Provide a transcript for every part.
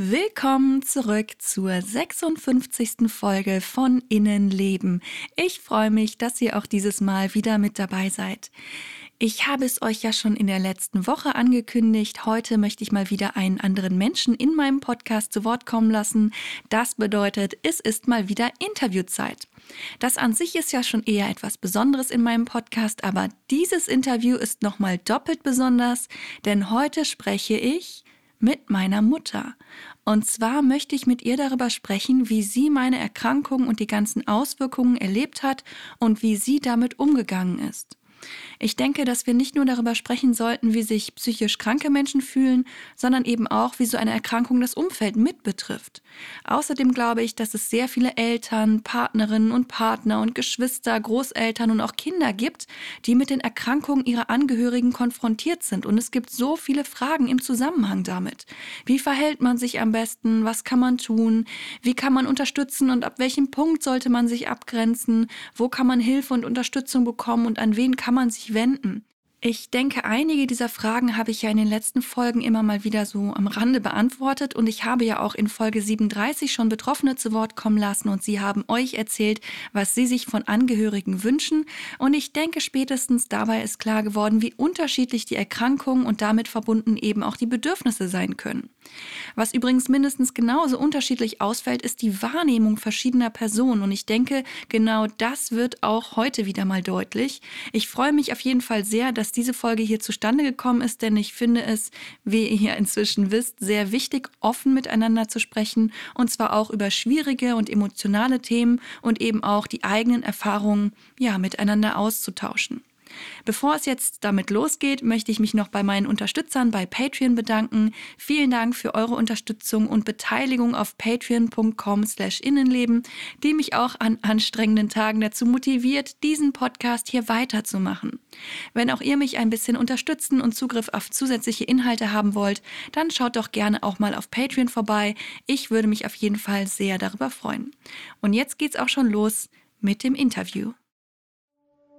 Willkommen zurück zur 56. Folge von Innenleben. Ich freue mich, dass ihr auch dieses Mal wieder mit dabei seid. Ich habe es euch ja schon in der letzten Woche angekündigt. Heute möchte ich mal wieder einen anderen Menschen in meinem Podcast zu Wort kommen lassen. Das bedeutet, es ist mal wieder Interviewzeit. Das an sich ist ja schon eher etwas Besonderes in meinem Podcast, aber dieses Interview ist nochmal doppelt besonders, denn heute spreche ich mit meiner Mutter. Und zwar möchte ich mit ihr darüber sprechen, wie sie meine Erkrankung und die ganzen Auswirkungen erlebt hat und wie sie damit umgegangen ist. Ich denke, dass wir nicht nur darüber sprechen sollten, wie sich psychisch kranke Menschen fühlen, sondern eben auch, wie so eine Erkrankung das Umfeld mit betrifft. Außerdem glaube ich, dass es sehr viele Eltern, Partnerinnen und Partner und Geschwister, Großeltern und auch Kinder gibt, die mit den Erkrankungen ihrer Angehörigen konfrontiert sind. Und es gibt so viele Fragen im Zusammenhang damit. Wie verhält man sich am besten? Was kann man tun? Wie kann man unterstützen und ab welchem Punkt sollte man sich abgrenzen? Wo kann man Hilfe und Unterstützung bekommen und an wen kann man sich wenden? Ich denke, einige dieser Fragen habe ich ja in den letzten Folgen immer mal wieder so am Rande beantwortet und ich habe ja auch in Folge 37 schon Betroffene zu Wort kommen lassen und sie haben euch erzählt, was sie sich von Angehörigen wünschen und ich denke, spätestens dabei ist klar geworden, wie unterschiedlich die Erkrankungen und damit verbunden eben auch die Bedürfnisse sein können. Was übrigens mindestens genauso unterschiedlich ausfällt, ist die Wahrnehmung verschiedener Personen. Und ich denke, genau das wird auch heute wieder mal deutlich. Ich freue mich auf jeden Fall sehr, dass diese Folge hier zustande gekommen ist, denn ich finde es, wie ihr inzwischen wisst, sehr wichtig, offen miteinander zu sprechen. Und zwar auch über schwierige und emotionale Themen und eben auch die eigenen Erfahrungen ja, miteinander auszutauschen. Bevor es jetzt damit losgeht, möchte ich mich noch bei meinen Unterstützern bei Patreon bedanken. Vielen Dank für eure Unterstützung und Beteiligung auf patreon.com/innenleben, die mich auch an anstrengenden Tagen dazu motiviert, diesen Podcast hier weiterzumachen. Wenn auch ihr mich ein bisschen unterstützen und Zugriff auf zusätzliche Inhalte haben wollt, dann schaut doch gerne auch mal auf Patreon vorbei. Ich würde mich auf jeden Fall sehr darüber freuen. Und jetzt geht's auch schon los mit dem Interview.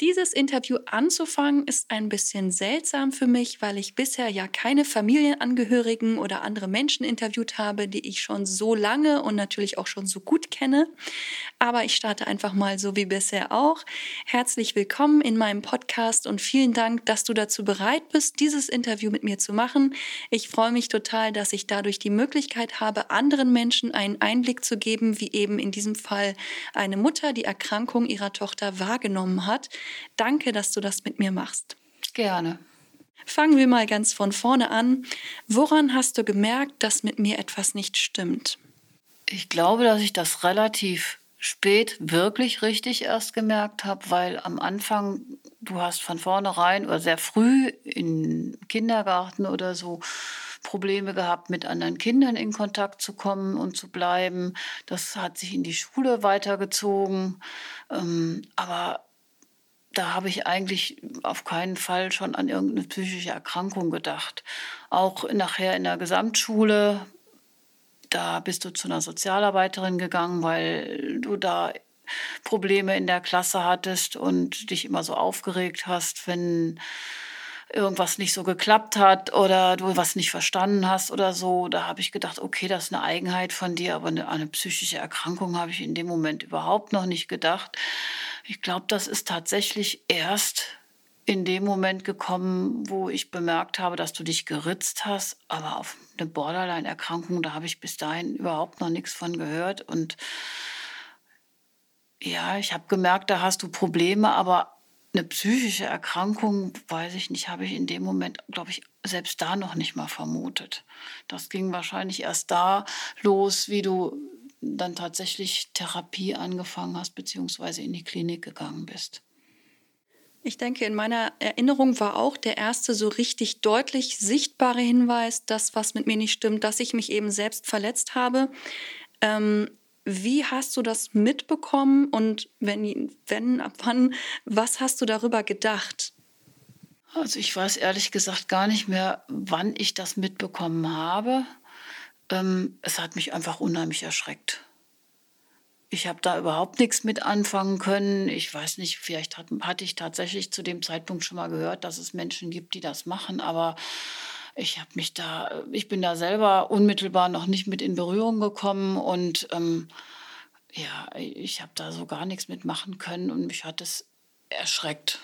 Dieses Interview anzufangen ist ein bisschen seltsam für mich, weil ich bisher ja keine Familienangehörigen oder andere Menschen interviewt habe, die ich schon so lange und natürlich auch schon so gut kenne. Aber ich starte einfach mal so wie bisher auch. Herzlich willkommen in meinem Podcast und vielen Dank, dass du dazu bereit bist, dieses Interview mit mir zu machen. Ich freue mich total, dass ich dadurch die Möglichkeit habe, anderen Menschen einen Einblick zu geben, wie eben in diesem Fall eine Mutter die Erkrankung ihrer Tochter wahrgenommen hat. Danke, dass du das mit mir machst. Gerne. Fangen wir mal ganz von vorne an. Woran hast du gemerkt, dass mit mir etwas nicht stimmt? Ich glaube, dass ich das relativ spät wirklich richtig erst gemerkt habe, weil am Anfang, du hast von vornherein oder sehr früh im Kindergarten oder so Probleme gehabt, mit anderen Kindern in Kontakt zu kommen und zu bleiben. Das hat sich in die Schule weitergezogen. Ähm, aber da habe ich eigentlich auf keinen Fall schon an irgendeine psychische Erkrankung gedacht. Auch nachher in der Gesamtschule, da bist du zu einer Sozialarbeiterin gegangen, weil du da Probleme in der Klasse hattest und dich immer so aufgeregt hast, wenn irgendwas nicht so geklappt hat oder du was nicht verstanden hast oder so. Da habe ich gedacht, okay, das ist eine Eigenheit von dir, aber eine, eine psychische Erkrankung habe ich in dem Moment überhaupt noch nicht gedacht. Ich glaube, das ist tatsächlich erst in dem Moment gekommen, wo ich bemerkt habe, dass du dich geritzt hast, aber auf eine Borderline-Erkrankung, da habe ich bis dahin überhaupt noch nichts von gehört. Und ja, ich habe gemerkt, da hast du Probleme, aber eine psychische Erkrankung, weiß ich nicht, habe ich in dem Moment, glaube ich, selbst da noch nicht mal vermutet. Das ging wahrscheinlich erst da los, wie du dann tatsächlich Therapie angefangen hast, beziehungsweise in die Klinik gegangen bist. Ich denke, in meiner Erinnerung war auch der erste so richtig deutlich sichtbare Hinweis, dass was mit mir nicht stimmt, dass ich mich eben selbst verletzt habe. Ähm, wie hast du das mitbekommen und wenn, wenn, ab wann, was hast du darüber gedacht? Also ich weiß ehrlich gesagt gar nicht mehr, wann ich das mitbekommen habe. Ähm, es hat mich einfach unheimlich erschreckt. Ich habe da überhaupt nichts mit anfangen können. Ich weiß nicht, vielleicht hat, hatte ich tatsächlich zu dem Zeitpunkt schon mal gehört, dass es Menschen gibt, die das machen, aber ich habe mich da, ich bin da selber unmittelbar noch nicht mit in Berührung gekommen und ähm, ja, ich habe da so gar nichts mitmachen können und mich hat es erschreckt.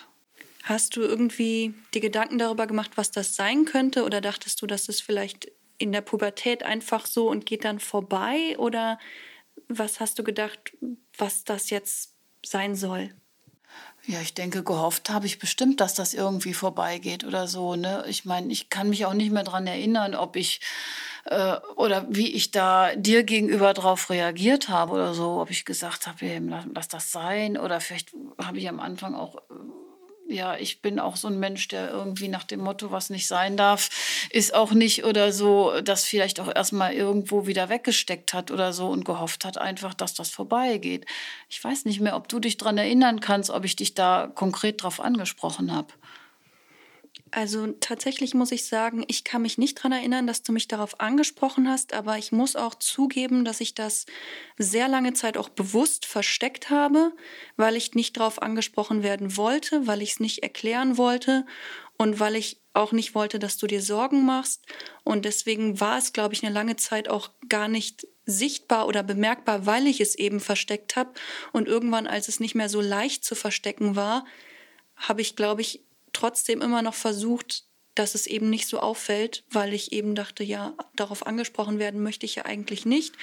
Hast du irgendwie die Gedanken darüber gemacht, was das sein könnte oder dachtest du, dass es vielleicht in der Pubertät einfach so und geht dann vorbei oder was hast du gedacht, was das jetzt sein soll? Ja, ich denke, gehofft habe ich bestimmt, dass das irgendwie vorbeigeht oder so. Ne? Ich meine, ich kann mich auch nicht mehr daran erinnern, ob ich äh, oder wie ich da dir gegenüber darauf reagiert habe oder so, ob ich gesagt habe, lass das sein oder vielleicht habe ich am Anfang auch äh, ja, ich bin auch so ein Mensch, der irgendwie nach dem Motto, was nicht sein darf, ist auch nicht oder so, das vielleicht auch erstmal irgendwo wieder weggesteckt hat oder so und gehofft hat einfach, dass das vorbeigeht. Ich weiß nicht mehr, ob du dich daran erinnern kannst, ob ich dich da konkret drauf angesprochen habe. Also tatsächlich muss ich sagen, ich kann mich nicht daran erinnern, dass du mich darauf angesprochen hast, aber ich muss auch zugeben, dass ich das sehr lange Zeit auch bewusst versteckt habe, weil ich nicht darauf angesprochen werden wollte, weil ich es nicht erklären wollte und weil ich auch nicht wollte, dass du dir Sorgen machst. Und deswegen war es, glaube ich, eine lange Zeit auch gar nicht sichtbar oder bemerkbar, weil ich es eben versteckt habe. Und irgendwann, als es nicht mehr so leicht zu verstecken war, habe ich, glaube ich, trotzdem immer noch versucht, dass es eben nicht so auffällt, weil ich eben dachte, ja, darauf angesprochen werden möchte ich ja eigentlich nicht.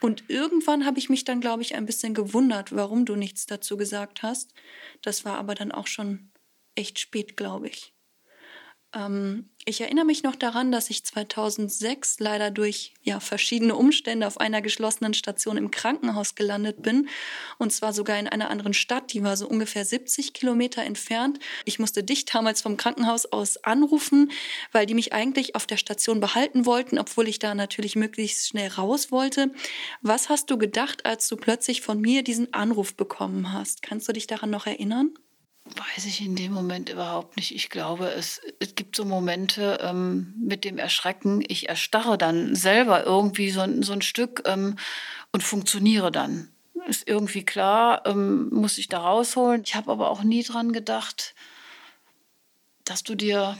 Und irgendwann habe ich mich dann, glaube ich, ein bisschen gewundert, warum du nichts dazu gesagt hast. Das war aber dann auch schon echt spät, glaube ich. Ähm, ich erinnere mich noch daran, dass ich 2006 leider durch ja, verschiedene Umstände auf einer geschlossenen Station im Krankenhaus gelandet bin. Und zwar sogar in einer anderen Stadt, die war so ungefähr 70 Kilometer entfernt. Ich musste dich damals vom Krankenhaus aus anrufen, weil die mich eigentlich auf der Station behalten wollten, obwohl ich da natürlich möglichst schnell raus wollte. Was hast du gedacht, als du plötzlich von mir diesen Anruf bekommen hast? Kannst du dich daran noch erinnern? Weiß ich in dem Moment überhaupt nicht. Ich glaube, es, es gibt so Momente ähm, mit dem Erschrecken. Ich erstarre dann selber irgendwie so, so ein Stück ähm, und funktioniere dann. Ist irgendwie klar, ähm, muss ich da rausholen. Ich habe aber auch nie dran gedacht, dass du dir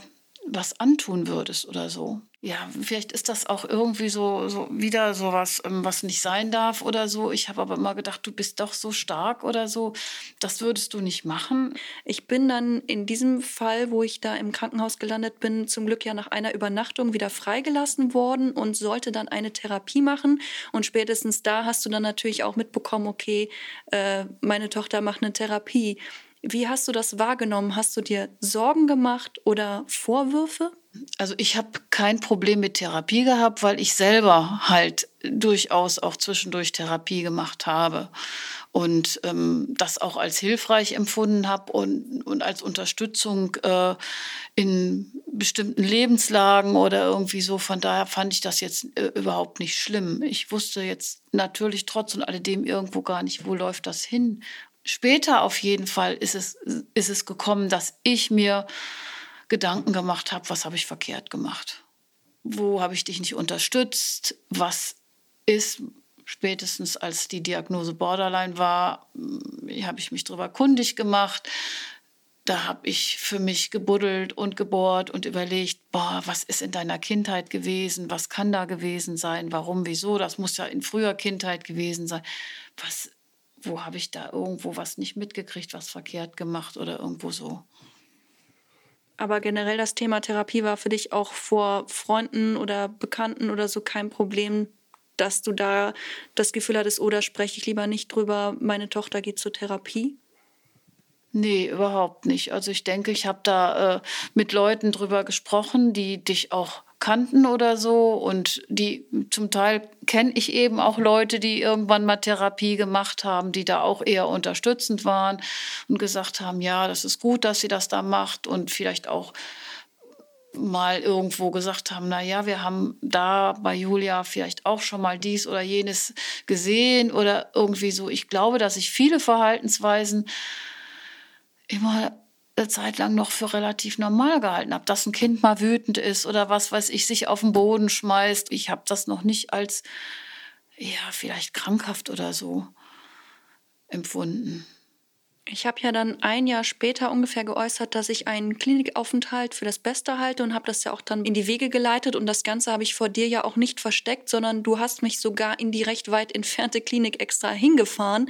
was antun würdest oder so ja, vielleicht ist das auch irgendwie so, so wieder so was, ähm, was nicht sein darf oder so. Ich habe aber immer gedacht, du bist doch so stark oder so. Das würdest du nicht machen. Ich bin dann in diesem Fall, wo ich da im Krankenhaus gelandet bin, zum Glück ja nach einer Übernachtung wieder freigelassen worden und sollte dann eine Therapie machen. Und spätestens da hast du dann natürlich auch mitbekommen, okay, äh, meine Tochter macht eine Therapie. Wie hast du das wahrgenommen? Hast du dir Sorgen gemacht oder Vorwürfe? Also ich habe kein Problem mit Therapie gehabt, weil ich selber halt durchaus auch zwischendurch Therapie gemacht habe und ähm, das auch als hilfreich empfunden habe und, und als Unterstützung äh, in bestimmten Lebenslagen oder irgendwie so. Von daher fand ich das jetzt äh, überhaupt nicht schlimm. Ich wusste jetzt natürlich trotz und alledem irgendwo gar nicht, wo läuft das hin. Später auf jeden Fall ist es, ist es gekommen, dass ich mir Gedanken gemacht habe, was habe ich verkehrt gemacht? Wo habe ich dich nicht unterstützt? Was ist spätestens als die Diagnose Borderline war, hm, habe ich mich darüber kundig gemacht. Da habe ich für mich gebuddelt und gebohrt und überlegt, boah, was ist in deiner Kindheit gewesen? Was kann da gewesen sein? Warum, wieso? Das muss ja in früher Kindheit gewesen sein. Was, wo habe ich da irgendwo was nicht mitgekriegt, was verkehrt gemacht oder irgendwo so? Aber generell das Thema Therapie war für dich auch vor Freunden oder Bekannten oder so kein Problem, dass du da das Gefühl hattest, oder spreche ich lieber nicht drüber, meine Tochter geht zur Therapie? Nee, überhaupt nicht. Also ich denke, ich habe da äh, mit Leuten drüber gesprochen, die dich auch kannten oder so. Und die zum Teil kenne ich eben auch Leute, die irgendwann mal Therapie gemacht haben, die da auch eher unterstützend waren und gesagt haben, ja, das ist gut, dass sie das da macht und vielleicht auch mal irgendwo gesagt haben, na ja, wir haben da bei Julia vielleicht auch schon mal dies oder jenes gesehen oder irgendwie so. Ich glaube, dass ich viele Verhaltensweisen immer Zeit lang noch für relativ normal gehalten habe, dass ein Kind mal wütend ist oder was weiß ich, sich auf den Boden schmeißt. Ich habe das noch nicht als, ja, vielleicht krankhaft oder so empfunden. Ich habe ja dann ein Jahr später ungefähr geäußert, dass ich einen Klinikaufenthalt für das Beste halte und habe das ja auch dann in die Wege geleitet. Und das Ganze habe ich vor dir ja auch nicht versteckt, sondern du hast mich sogar in die recht weit entfernte Klinik extra hingefahren.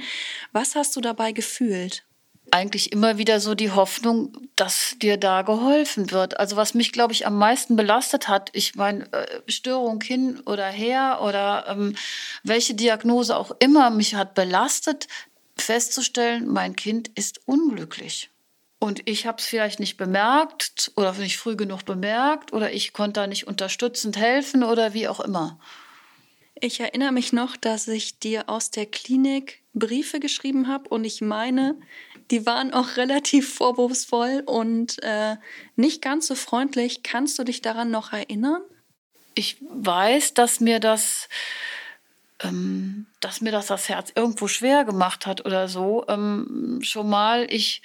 Was hast du dabei gefühlt? Eigentlich immer wieder so die Hoffnung, dass dir da geholfen wird. Also was mich, glaube ich, am meisten belastet hat, ich meine, äh, Störung hin oder her oder ähm, welche Diagnose auch immer mich hat belastet, festzustellen, mein Kind ist unglücklich. Und ich habe es vielleicht nicht bemerkt oder nicht früh genug bemerkt oder ich konnte da nicht unterstützend helfen oder wie auch immer. Ich erinnere mich noch, dass ich dir aus der Klinik Briefe geschrieben habe und ich meine, die waren auch relativ vorwurfsvoll und äh, nicht ganz so freundlich. Kannst du dich daran noch erinnern? Ich weiß, dass mir das, ähm, dass mir das das Herz irgendwo schwer gemacht hat oder so. Ähm, schon mal ich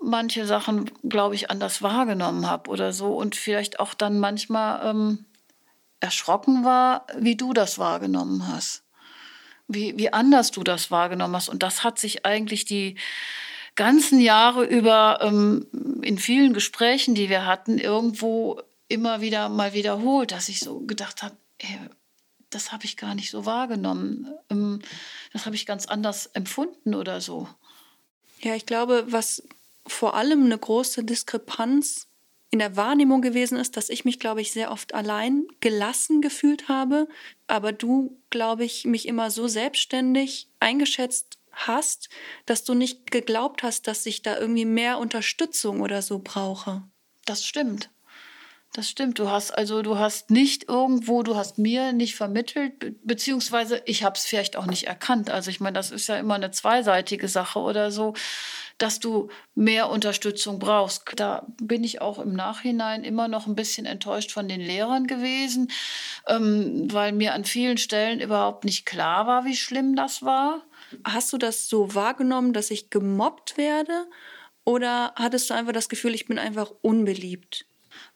manche Sachen, glaube ich, anders wahrgenommen habe oder so und vielleicht auch dann manchmal ähm, erschrocken war, wie du das wahrgenommen hast wie, wie anders du das wahrgenommen hast. Und das hat sich eigentlich die ganzen Jahre über ähm, in vielen Gesprächen, die wir hatten, irgendwo immer wieder mal wiederholt, dass ich so gedacht habe, ey, das habe ich gar nicht so wahrgenommen. Ähm, das habe ich ganz anders empfunden oder so. Ja, ich glaube, was vor allem eine große Diskrepanz in der Wahrnehmung gewesen ist, dass ich mich, glaube ich, sehr oft allein gelassen gefühlt habe, aber du, glaube ich, mich immer so selbstständig eingeschätzt hast, dass du nicht geglaubt hast, dass ich da irgendwie mehr Unterstützung oder so brauche. Das stimmt. Das stimmt. Du hast also, du hast nicht irgendwo, du hast mir nicht vermittelt, beziehungsweise ich habe es vielleicht auch nicht erkannt. Also ich meine, das ist ja immer eine zweiseitige Sache oder so dass du mehr Unterstützung brauchst. Da bin ich auch im Nachhinein immer noch ein bisschen enttäuscht von den Lehrern gewesen, ähm, weil mir an vielen Stellen überhaupt nicht klar war, wie schlimm das war. Hast du das so wahrgenommen, dass ich gemobbt werde? Oder hattest du einfach das Gefühl, ich bin einfach unbeliebt?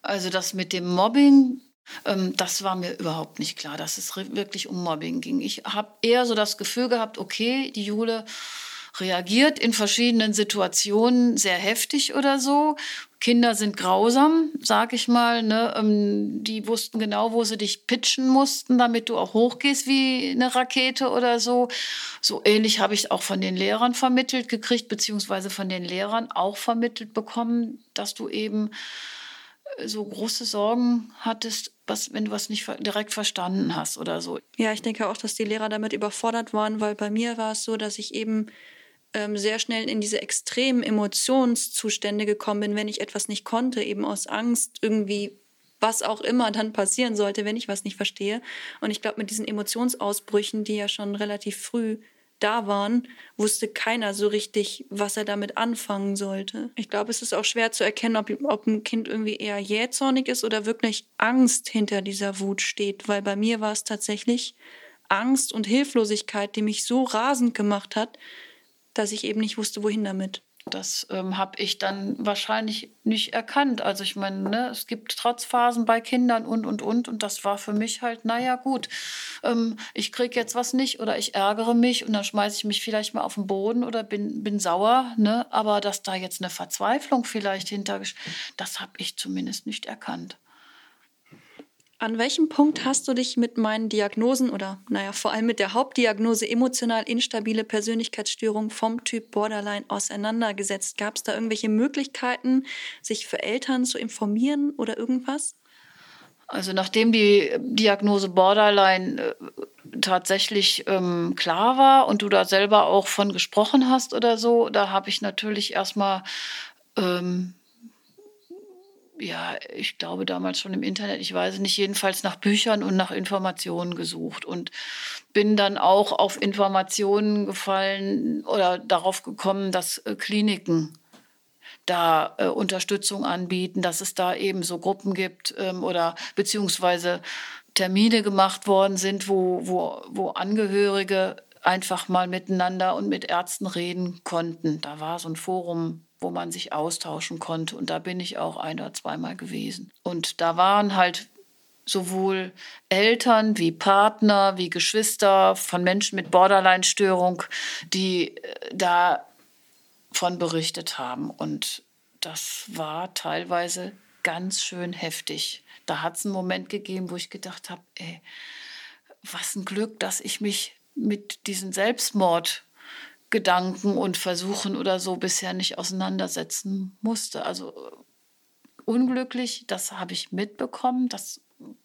Also das mit dem Mobbing, ähm, das war mir überhaupt nicht klar, dass es wirklich um Mobbing ging. Ich habe eher so das Gefühl gehabt, okay, die Jule reagiert in verschiedenen Situationen sehr heftig oder so. Kinder sind grausam, sag ich mal. Ne? Ähm, die wussten genau, wo sie dich pitchen mussten, damit du auch hochgehst wie eine Rakete oder so. So ähnlich habe ich auch von den Lehrern vermittelt gekriegt, beziehungsweise von den Lehrern auch vermittelt bekommen, dass du eben äh, so große Sorgen hattest, was, wenn du was nicht direkt verstanden hast oder so. Ja, ich denke auch, dass die Lehrer damit überfordert waren, weil bei mir war es so, dass ich eben ähm, sehr schnell in diese extremen Emotionszustände gekommen bin, wenn ich etwas nicht konnte, eben aus Angst irgendwie was auch immer dann passieren sollte, wenn ich was nicht verstehe. Und ich glaube, mit diesen Emotionsausbrüchen, die ja schon relativ früh da waren, wusste keiner so richtig, was er damit anfangen sollte. Ich glaube, es ist auch schwer zu erkennen, ob, ob ein Kind irgendwie eher jähzornig ist oder wirklich Angst hinter dieser Wut steht, weil bei mir war es tatsächlich Angst und Hilflosigkeit, die mich so rasend gemacht hat, dass ich eben nicht wusste, wohin damit. Das ähm, habe ich dann wahrscheinlich nicht erkannt. Also ich meine, ne, es gibt Trotzphasen bei Kindern und, und, und. Und das war für mich halt, naja gut, ähm, ich kriege jetzt was nicht oder ich ärgere mich und dann schmeiße ich mich vielleicht mal auf den Boden oder bin, bin sauer. Ne? Aber dass da jetzt eine Verzweiflung vielleicht hinter, das habe ich zumindest nicht erkannt. An welchem Punkt hast du dich mit meinen Diagnosen oder, naja, vor allem mit der Hauptdiagnose emotional instabile Persönlichkeitsstörung vom Typ Borderline auseinandergesetzt? Gab es da irgendwelche Möglichkeiten, sich für Eltern zu informieren oder irgendwas? Also nachdem die Diagnose Borderline äh, tatsächlich ähm, klar war und du da selber auch von gesprochen hast oder so, da habe ich natürlich erstmal ähm, ja, ich glaube damals schon im Internet, ich weiß nicht, jedenfalls nach Büchern und nach Informationen gesucht und bin dann auch auf Informationen gefallen oder darauf gekommen, dass äh, Kliniken da äh, Unterstützung anbieten, dass es da eben so Gruppen gibt ähm, oder beziehungsweise Termine gemacht worden sind, wo, wo, wo Angehörige einfach mal miteinander und mit Ärzten reden konnten. Da war so ein Forum, wo man sich austauschen konnte. Und da bin ich auch ein oder zweimal gewesen. Und da waren halt sowohl Eltern wie Partner, wie Geschwister von Menschen mit Borderline-Störung, die äh, davon berichtet haben. Und das war teilweise ganz schön heftig. Da hat es einen Moment gegeben, wo ich gedacht habe, ey, was ein Glück, dass ich mich mit diesen Selbstmordgedanken und Versuchen oder so bisher nicht auseinandersetzen musste. Also unglücklich, das habe ich mitbekommen. Das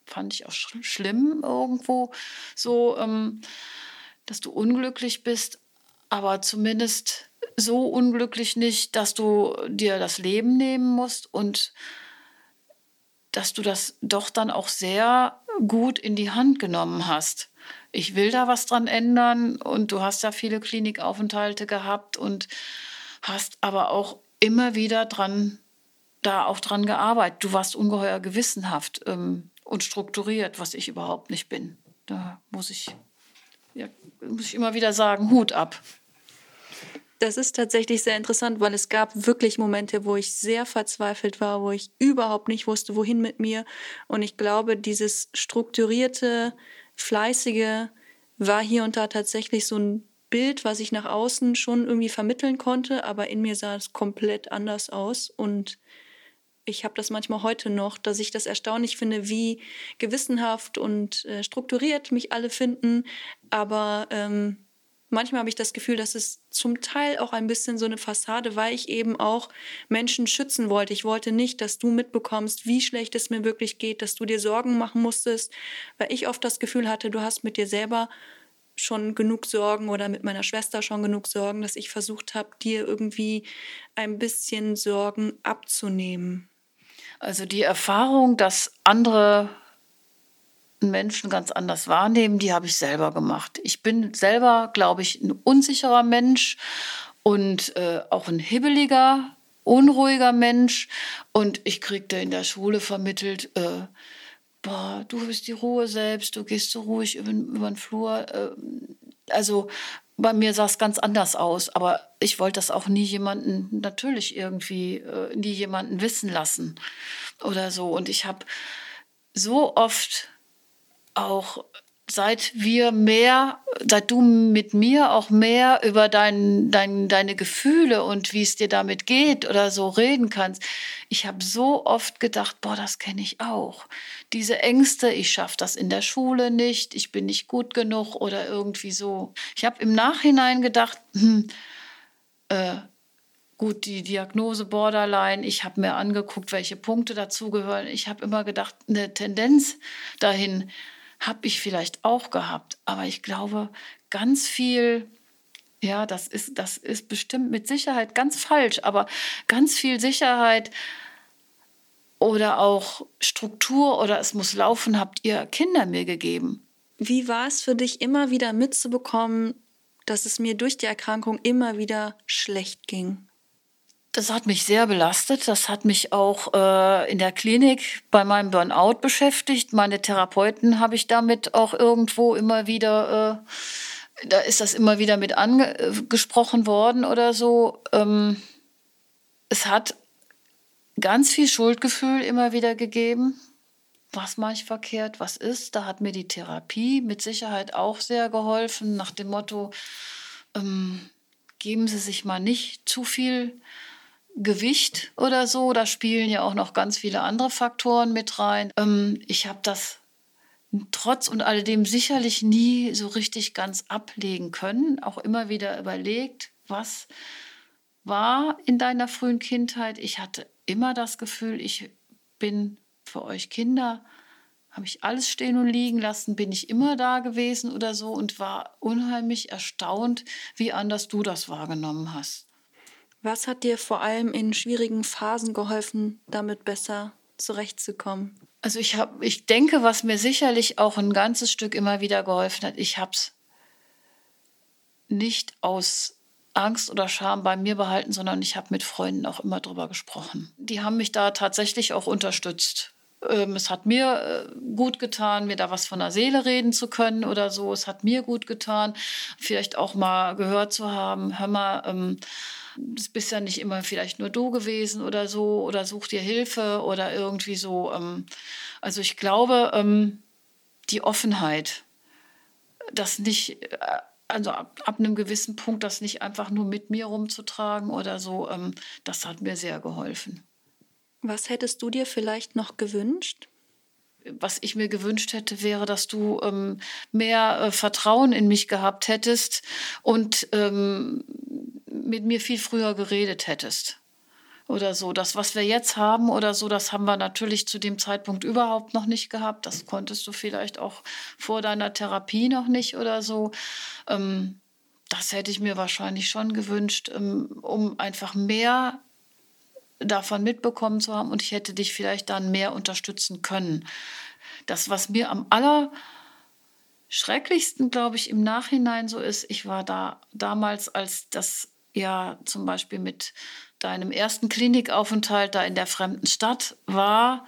fand ich auch sch schlimm irgendwo, so, ähm, dass du unglücklich bist, aber zumindest so unglücklich nicht, dass du dir das Leben nehmen musst und dass du das doch dann auch sehr gut in die Hand genommen hast. Ich will da was dran ändern und du hast ja viele Klinikaufenthalte gehabt und hast aber auch immer wieder dran, da auch dran gearbeitet. Du warst ungeheuer gewissenhaft ähm, und strukturiert, was ich überhaupt nicht bin. Da muss ich, ja, muss ich immer wieder sagen, Hut ab. Das ist tatsächlich sehr interessant, weil es gab wirklich Momente, wo ich sehr verzweifelt war, wo ich überhaupt nicht wusste, wohin mit mir. Und ich glaube, dieses strukturierte, fleißige war hier und da tatsächlich so ein Bild, was ich nach außen schon irgendwie vermitteln konnte, aber in mir sah es komplett anders aus. Und ich habe das manchmal heute noch, dass ich das erstaunlich finde, wie gewissenhaft und äh, strukturiert mich alle finden. Aber ähm, manchmal habe ich das Gefühl, dass es zum Teil auch ein bisschen so eine Fassade, weil ich eben auch Menschen schützen wollte. Ich wollte nicht, dass du mitbekommst, wie schlecht es mir wirklich geht, dass du dir Sorgen machen musstest, weil ich oft das Gefühl hatte, du hast mit dir selber schon genug Sorgen oder mit meiner Schwester schon genug Sorgen, dass ich versucht habe, dir irgendwie ein bisschen Sorgen abzunehmen. Also die Erfahrung, dass andere Menschen ganz anders wahrnehmen, die habe ich selber gemacht. Ich bin selber, glaube ich, ein unsicherer Mensch und äh, auch ein hibbeliger, unruhiger Mensch. Und ich kriegte in der Schule vermittelt, äh, boah, du bist die Ruhe selbst, du gehst so ruhig über, über den Flur. Äh, also bei mir sah es ganz anders aus, aber ich wollte das auch nie jemanden, natürlich irgendwie, äh, nie jemanden wissen lassen oder so. Und ich habe so oft auch seit wir mehr, seit du mit mir auch mehr über dein, dein, deine Gefühle und wie es dir damit geht oder so reden kannst. Ich habe so oft gedacht, boah, das kenne ich auch. Diese Ängste, ich schaffe das in der Schule nicht, ich bin nicht gut genug oder irgendwie so. Ich habe im Nachhinein gedacht, hm, äh, gut, die Diagnose Borderline, ich habe mir angeguckt, welche Punkte dazugehören. Ich habe immer gedacht, eine Tendenz dahin, habe ich vielleicht auch gehabt. Aber ich glaube, ganz viel, ja, das ist, das ist bestimmt mit Sicherheit ganz falsch, aber ganz viel Sicherheit oder auch Struktur oder es muss laufen, habt ihr Kinder mir gegeben. Wie war es für dich, immer wieder mitzubekommen, dass es mir durch die Erkrankung immer wieder schlecht ging? Das hat mich sehr belastet. Das hat mich auch äh, in der Klinik bei meinem Burnout beschäftigt. Meine Therapeuten habe ich damit auch irgendwo immer wieder, äh, da ist das immer wieder mit angesprochen worden oder so. Ähm, es hat ganz viel Schuldgefühl immer wieder gegeben. Was mache ich verkehrt? Was ist? Da hat mir die Therapie mit Sicherheit auch sehr geholfen, nach dem Motto, ähm, geben Sie sich mal nicht zu viel Gewicht oder so. Da spielen ja auch noch ganz viele andere Faktoren mit rein. Ähm, ich habe das trotz und alledem sicherlich nie so richtig ganz ablegen können. Auch immer wieder überlegt, was war in deiner frühen Kindheit. Ich hatte immer das Gefühl, ich bin für euch Kinder, habe ich alles stehen und liegen lassen, bin ich immer da gewesen oder so und war unheimlich erstaunt, wie anders du das wahrgenommen hast. Was hat dir vor allem in schwierigen Phasen geholfen, damit besser zurechtzukommen? Also ich habe, ich denke, was mir sicherlich auch ein ganzes Stück immer wieder geholfen hat, ich habe es nicht aus Angst oder Scham bei mir behalten, sondern ich habe mit Freunden auch immer drüber gesprochen. Die haben mich da tatsächlich auch unterstützt. Ähm, es hat mir äh, gut getan, mir da was von der Seele reden zu können oder so. Es hat mir gut getan, vielleicht auch mal gehört zu haben, hör mal, ähm, das bist ja nicht immer vielleicht nur du gewesen oder so oder such dir Hilfe oder irgendwie so. Ähm, also ich glaube, ähm, die Offenheit, das nicht, äh, also ab, ab, einem gewissen Punkt, das nicht einfach nur mit mir rumzutragen oder so, ähm, das hat mir sehr geholfen. Was hättest du dir vielleicht noch gewünscht? was ich mir gewünscht hätte, wäre, dass du ähm, mehr äh, Vertrauen in mich gehabt hättest und ähm, mit mir viel früher geredet hättest. Oder so. Das, was wir jetzt haben oder so, das haben wir natürlich zu dem Zeitpunkt überhaupt noch nicht gehabt. Das konntest du vielleicht auch vor deiner Therapie noch nicht oder so. Ähm, das hätte ich mir wahrscheinlich schon gewünscht, ähm, um einfach mehr davon mitbekommen zu haben und ich hätte dich vielleicht dann mehr unterstützen können. Das, was mir am allerschrecklichsten, glaube ich, im Nachhinein so ist, ich war da damals, als das ja zum Beispiel mit deinem ersten Klinikaufenthalt da in der fremden Stadt war.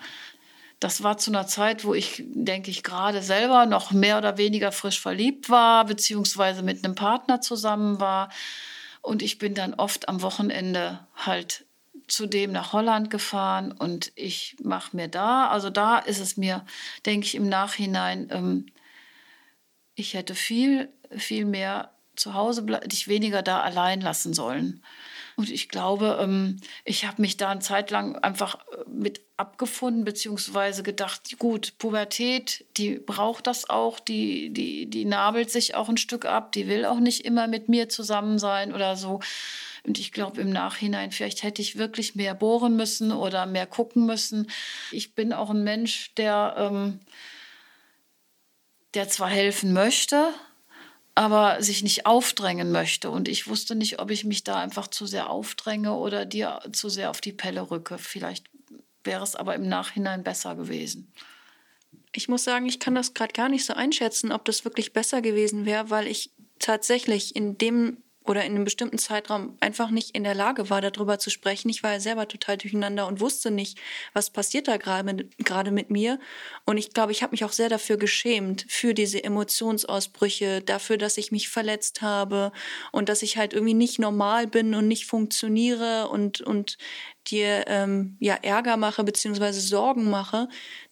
Das war zu einer Zeit, wo ich, denke ich, gerade selber noch mehr oder weniger frisch verliebt war, beziehungsweise mit einem Partner zusammen war. Und ich bin dann oft am Wochenende halt zu dem nach Holland gefahren und ich mache mir da, also da ist es mir, denke ich, im Nachhinein, ähm, ich hätte viel, viel mehr zu Hause, dich weniger da allein lassen sollen. Und ich glaube, ähm, ich habe mich da eine Zeit lang einfach äh, mit abgefunden, beziehungsweise gedacht, gut, Pubertät, die braucht das auch, die, die, die nabelt sich auch ein Stück ab, die will auch nicht immer mit mir zusammen sein oder so. Und ich glaube im Nachhinein, vielleicht hätte ich wirklich mehr bohren müssen oder mehr gucken müssen. Ich bin auch ein Mensch, der, ähm, der zwar helfen möchte, aber sich nicht aufdrängen möchte. Und ich wusste nicht, ob ich mich da einfach zu sehr aufdränge oder dir zu sehr auf die Pelle rücke. Vielleicht wäre es aber im Nachhinein besser gewesen. Ich muss sagen, ich kann das gerade gar nicht so einschätzen, ob das wirklich besser gewesen wäre, weil ich tatsächlich in dem oder in einem bestimmten Zeitraum einfach nicht in der Lage war, darüber zu sprechen. Ich war ja selber total durcheinander und wusste nicht, was passiert da gerade gerade mit mir. Und ich glaube, ich habe mich auch sehr dafür geschämt, für diese Emotionsausbrüche, dafür, dass ich mich verletzt habe und dass ich halt irgendwie nicht normal bin und nicht funktioniere und, und dir ähm, ja Ärger mache beziehungsweise Sorgen mache.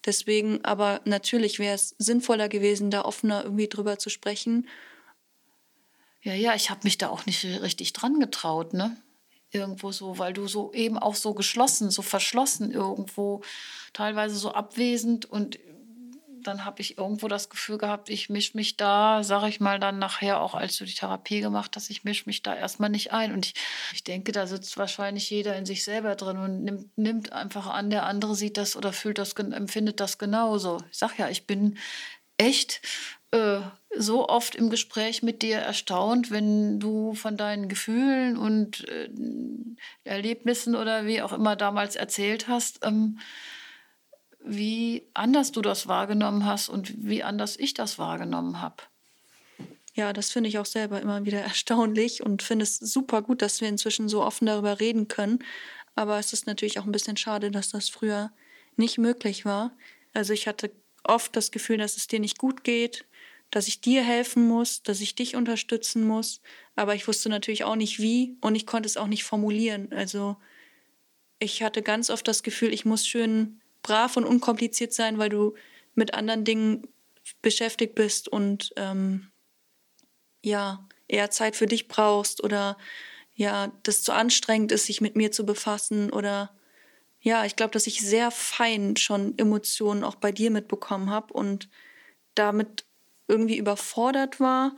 Deswegen, aber natürlich wäre es sinnvoller gewesen, da offener irgendwie drüber zu sprechen ja, ja, ich habe mich da auch nicht richtig dran getraut, ne? Irgendwo so, weil du so eben auch so geschlossen, so verschlossen irgendwo, teilweise so abwesend und dann habe ich irgendwo das Gefühl gehabt, ich mische mich da, sage ich mal dann nachher auch, als du die Therapie gemacht hast, ich mische mich da erstmal nicht ein. Und ich, ich denke, da sitzt wahrscheinlich jeder in sich selber drin und nimmt, nimmt einfach an, der andere sieht das oder fühlt das, empfindet das genauso. Ich sage ja, ich bin echt äh, so oft im Gespräch mit dir erstaunt, wenn du von deinen Gefühlen und äh, Erlebnissen oder wie auch immer damals erzählt hast, ähm, wie anders du das wahrgenommen hast und wie anders ich das wahrgenommen habe. Ja, das finde ich auch selber immer wieder erstaunlich und finde es super gut, dass wir inzwischen so offen darüber reden können. Aber es ist natürlich auch ein bisschen schade, dass das früher nicht möglich war. Also ich hatte oft das Gefühl, dass es dir nicht gut geht, dass ich dir helfen muss, dass ich dich unterstützen muss. Aber ich wusste natürlich auch nicht wie und ich konnte es auch nicht formulieren. Also ich hatte ganz oft das Gefühl, ich muss schön brav und unkompliziert sein, weil du mit anderen Dingen beschäftigt bist und ähm, ja, eher Zeit für dich brauchst oder ja, das zu anstrengend ist, sich mit mir zu befassen oder ja, ich glaube, dass ich sehr fein schon Emotionen auch bei dir mitbekommen habe und damit irgendwie überfordert war,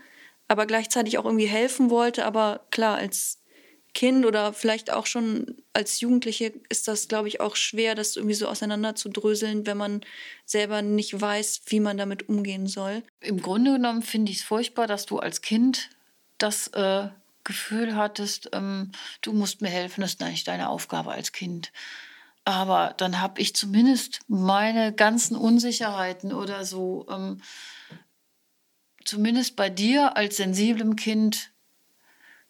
aber gleichzeitig auch irgendwie helfen wollte. Aber klar, als Kind oder vielleicht auch schon als Jugendliche ist das, glaube ich, auch schwer, das irgendwie so auseinanderzudröseln, wenn man selber nicht weiß, wie man damit umgehen soll. Im Grunde genommen finde ich es furchtbar, dass du als Kind das äh, Gefühl hattest, ähm, du musst mir helfen, das ist eigentlich deine Aufgabe als Kind. Aber dann habe ich zumindest meine ganzen Unsicherheiten oder so, ähm, zumindest bei dir als sensiblem Kind,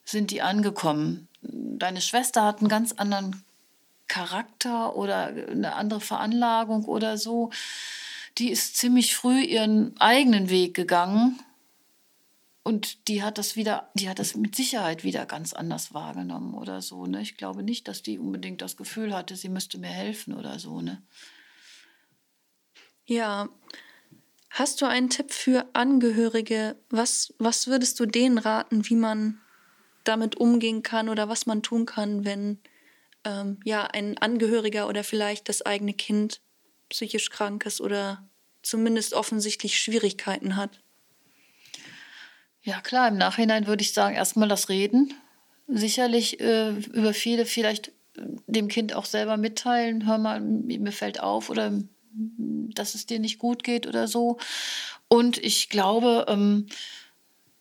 sind die angekommen. Deine Schwester hat einen ganz anderen Charakter oder eine andere Veranlagung oder so. Die ist ziemlich früh ihren eigenen Weg gegangen und die hat das wieder, die hat das mit Sicherheit wieder ganz anders wahrgenommen oder so. Ne? Ich glaube nicht, dass die unbedingt das Gefühl hatte, sie müsste mir helfen oder so. Ne? Ja. Hast du einen Tipp für Angehörige? Was, was würdest du denen raten, wie man damit umgehen kann oder was man tun kann, wenn ähm, ja ein Angehöriger oder vielleicht das eigene Kind psychisch krank ist oder zumindest offensichtlich Schwierigkeiten hat? Ja, klar, im Nachhinein würde ich sagen, erstmal das Reden. Sicherlich äh, über viele vielleicht äh, dem Kind auch selber mitteilen, hör mal, mir fällt auf oder dass es dir nicht gut geht oder so. Und ich glaube, ähm,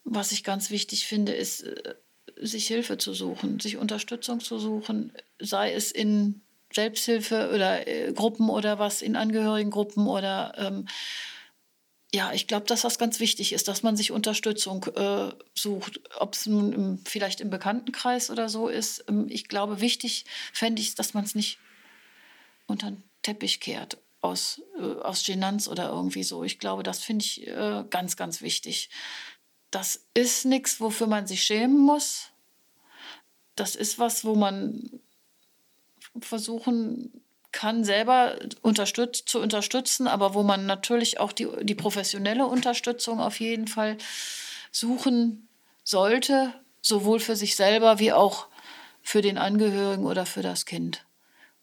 was ich ganz wichtig finde, ist, äh, sich Hilfe zu suchen, sich Unterstützung zu suchen, sei es in Selbsthilfe oder äh, Gruppen oder was, in Angehörigengruppen oder ähm, ja, ich glaube, dass das ganz wichtig ist, dass man sich Unterstützung äh, sucht, ob es nun im, vielleicht im Bekanntenkreis oder so ist. Ähm, ich glaube, wichtig fände ich es, dass man es nicht unter den Teppich kehrt aus, äh, aus Genanz oder irgendwie so. Ich glaube, das finde ich äh, ganz, ganz wichtig. Das ist nichts, wofür man sich schämen muss. Das ist was, wo man versuchen kann, selber unterstützt, zu unterstützen, aber wo man natürlich auch die, die professionelle Unterstützung auf jeden Fall suchen sollte, sowohl für sich selber wie auch für den Angehörigen oder für das Kind.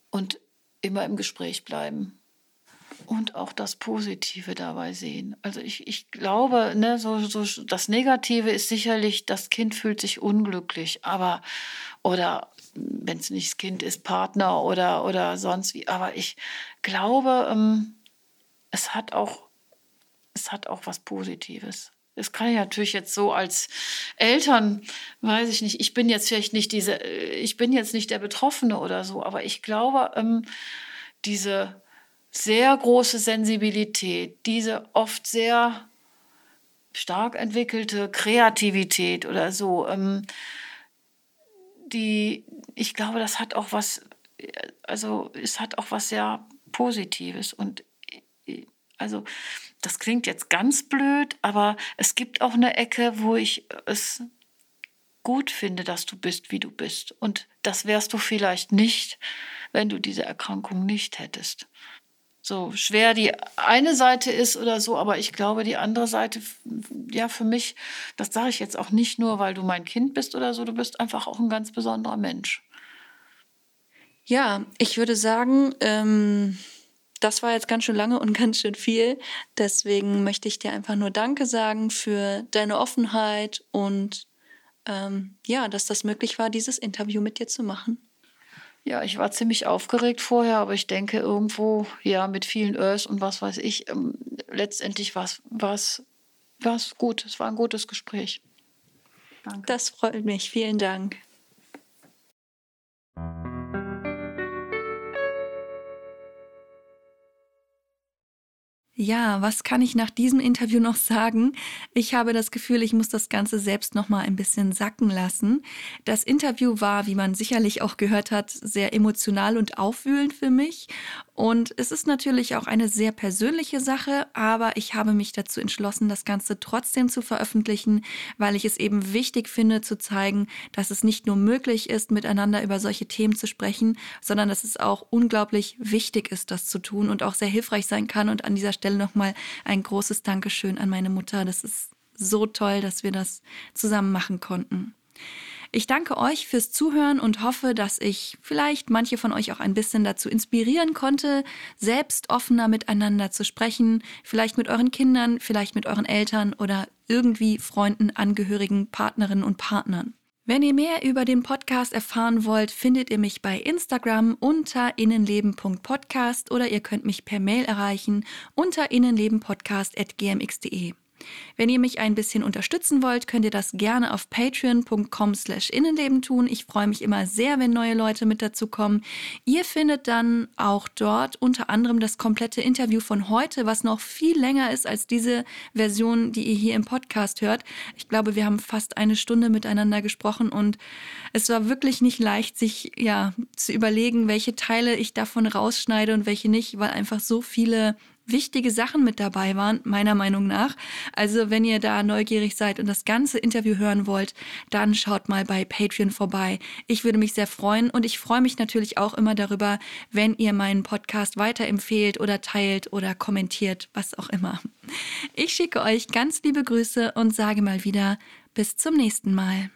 Und immer im Gespräch bleiben. Und auch das Positive dabei sehen. Also ich, ich glaube, ne, so, so, das Negative ist sicherlich, das Kind fühlt sich unglücklich, aber oder wenn es nicht das Kind ist, Partner oder, oder sonst wie. Aber ich glaube, ähm, es, hat auch, es hat auch was Positives. Das kann ich natürlich jetzt so als Eltern, weiß ich nicht, ich bin jetzt vielleicht nicht diese, ich bin jetzt nicht der Betroffene oder so, aber ich glaube, ähm, diese sehr große Sensibilität, diese oft sehr stark entwickelte Kreativität oder so, ähm, die, ich glaube, das hat auch was, also es hat auch was sehr Positives und also das klingt jetzt ganz blöd, aber es gibt auch eine Ecke, wo ich es gut finde, dass du bist, wie du bist. Und das wärst du vielleicht nicht, wenn du diese Erkrankung nicht hättest. So schwer die eine Seite ist oder so, aber ich glaube, die andere Seite, ja, für mich, das sage ich jetzt auch nicht nur, weil du mein Kind bist oder so, du bist einfach auch ein ganz besonderer Mensch. Ja, ich würde sagen, ähm, das war jetzt ganz schön lange und ganz schön viel. Deswegen möchte ich dir einfach nur Danke sagen für deine Offenheit und ähm, ja, dass das möglich war, dieses Interview mit dir zu machen. Ja, ich war ziemlich aufgeregt vorher, aber ich denke irgendwo, ja, mit vielen Ös und was weiß ich, ähm, letztendlich war es gut. Es war ein gutes Gespräch. Danke. Das freut mich. Vielen Dank. Ja, was kann ich nach diesem Interview noch sagen? Ich habe das Gefühl, ich muss das Ganze selbst noch mal ein bisschen sacken lassen. Das Interview war, wie man sicherlich auch gehört hat, sehr emotional und aufwühlend für mich. Und es ist natürlich auch eine sehr persönliche Sache, aber ich habe mich dazu entschlossen, das Ganze trotzdem zu veröffentlichen, weil ich es eben wichtig finde zu zeigen, dass es nicht nur möglich ist, miteinander über solche Themen zu sprechen, sondern dass es auch unglaublich wichtig ist, das zu tun und auch sehr hilfreich sein kann. Und an dieser Stelle nochmal ein großes Dankeschön an meine Mutter. Das ist so toll, dass wir das zusammen machen konnten. Ich danke euch fürs Zuhören und hoffe, dass ich vielleicht manche von euch auch ein bisschen dazu inspirieren konnte, selbst offener miteinander zu sprechen, vielleicht mit euren Kindern, vielleicht mit euren Eltern oder irgendwie Freunden, Angehörigen, Partnerinnen und Partnern. Wenn ihr mehr über den Podcast erfahren wollt, findet ihr mich bei Instagram unter innenleben.podcast oder ihr könnt mich per Mail erreichen unter innenlebenpodcast.gmx.de. Wenn ihr mich ein bisschen unterstützen wollt, könnt ihr das gerne auf patreon.com slash innenleben tun. Ich freue mich immer sehr, wenn neue Leute mit dazu kommen. Ihr findet dann auch dort unter anderem das komplette Interview von heute, was noch viel länger ist als diese Version, die ihr hier im Podcast hört. Ich glaube, wir haben fast eine Stunde miteinander gesprochen und es war wirklich nicht leicht, sich ja zu überlegen, welche Teile ich davon rausschneide und welche nicht, weil einfach so viele wichtige Sachen mit dabei waren, meiner Meinung nach. Also wenn ihr da neugierig seid und das ganze Interview hören wollt, dann schaut mal bei Patreon vorbei. Ich würde mich sehr freuen und ich freue mich natürlich auch immer darüber, wenn ihr meinen Podcast weiterempfehlt oder teilt oder kommentiert, was auch immer. Ich schicke euch ganz liebe Grüße und sage mal wieder bis zum nächsten Mal.